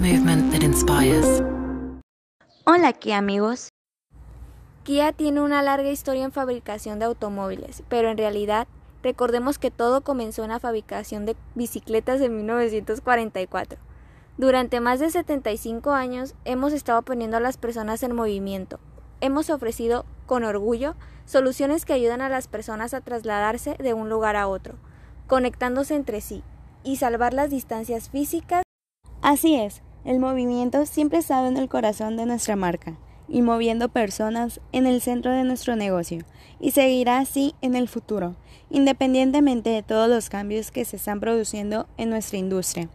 Movement that inspires. Hola aquí amigos. Kia tiene una larga historia en fabricación de automóviles, pero en realidad recordemos que todo comenzó en la fabricación de bicicletas en 1944. Durante más de 75 años hemos estado poniendo a las personas en movimiento. Hemos ofrecido con orgullo soluciones que ayudan a las personas a trasladarse de un lugar a otro, conectándose entre sí y salvar las distancias físicas. Así es, el movimiento siempre ha estado en el corazón de nuestra marca y moviendo personas en el centro de nuestro negocio y seguirá así en el futuro, independientemente de todos los cambios que se están produciendo en nuestra industria.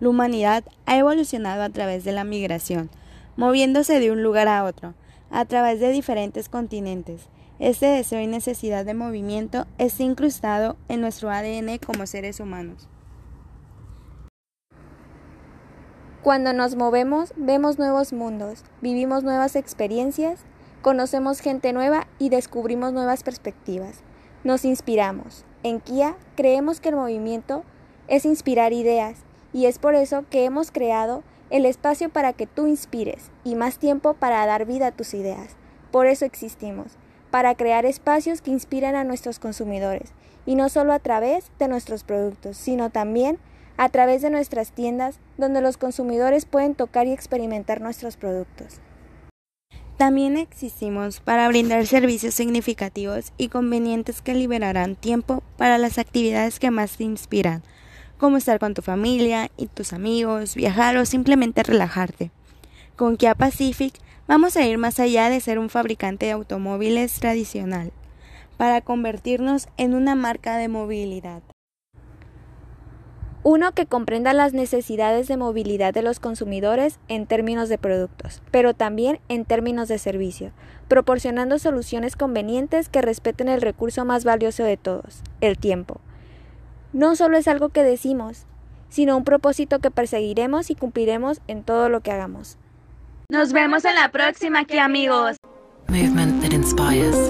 La humanidad ha evolucionado a través de la migración, moviéndose de un lugar a otro, a través de diferentes continentes. Este deseo y necesidad de movimiento está incrustado en nuestro ADN como seres humanos. Cuando nos movemos, vemos nuevos mundos, vivimos nuevas experiencias, conocemos gente nueva y descubrimos nuevas perspectivas. Nos inspiramos. En Kia creemos que el movimiento es inspirar ideas y es por eso que hemos creado el espacio para que tú inspires y más tiempo para dar vida a tus ideas. Por eso existimos, para crear espacios que inspiran a nuestros consumidores, y no solo a través de nuestros productos, sino también a través de nuestras tiendas donde los consumidores pueden tocar y experimentar nuestros productos. También existimos para brindar servicios significativos y convenientes que liberarán tiempo para las actividades que más te inspiran, como estar con tu familia y tus amigos, viajar o simplemente relajarte. Con Kia Pacific vamos a ir más allá de ser un fabricante de automóviles tradicional, para convertirnos en una marca de movilidad. Uno que comprenda las necesidades de movilidad de los consumidores en términos de productos, pero también en términos de servicio, proporcionando soluciones convenientes que respeten el recurso más valioso de todos, el tiempo. No solo es algo que decimos, sino un propósito que perseguiremos y cumpliremos en todo lo que hagamos. Nos vemos en la próxima aquí amigos. Movement that inspires.